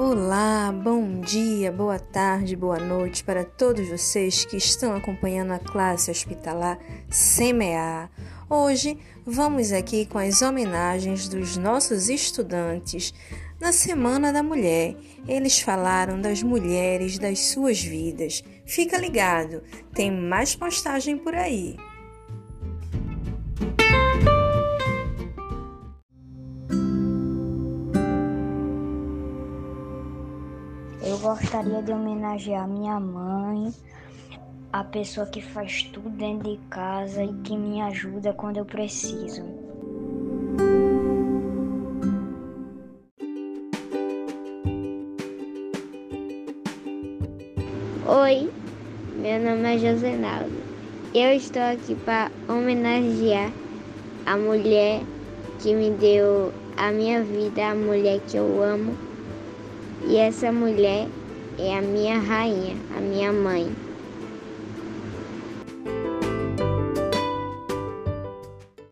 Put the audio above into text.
Olá, bom dia, boa tarde, boa noite para todos vocês que estão acompanhando a classe hospitalar Semear. Hoje vamos aqui com as homenagens dos nossos estudantes. Na Semana da Mulher, eles falaram das mulheres, das suas vidas. Fica ligado, tem mais postagem por aí. Eu gostaria de homenagear minha mãe, a pessoa que faz tudo dentro de casa e que me ajuda quando eu preciso. Oi, meu nome é Josenaldo. Eu estou aqui para homenagear a mulher que me deu a minha vida, a mulher que eu amo. E essa mulher é a minha rainha, a minha mãe.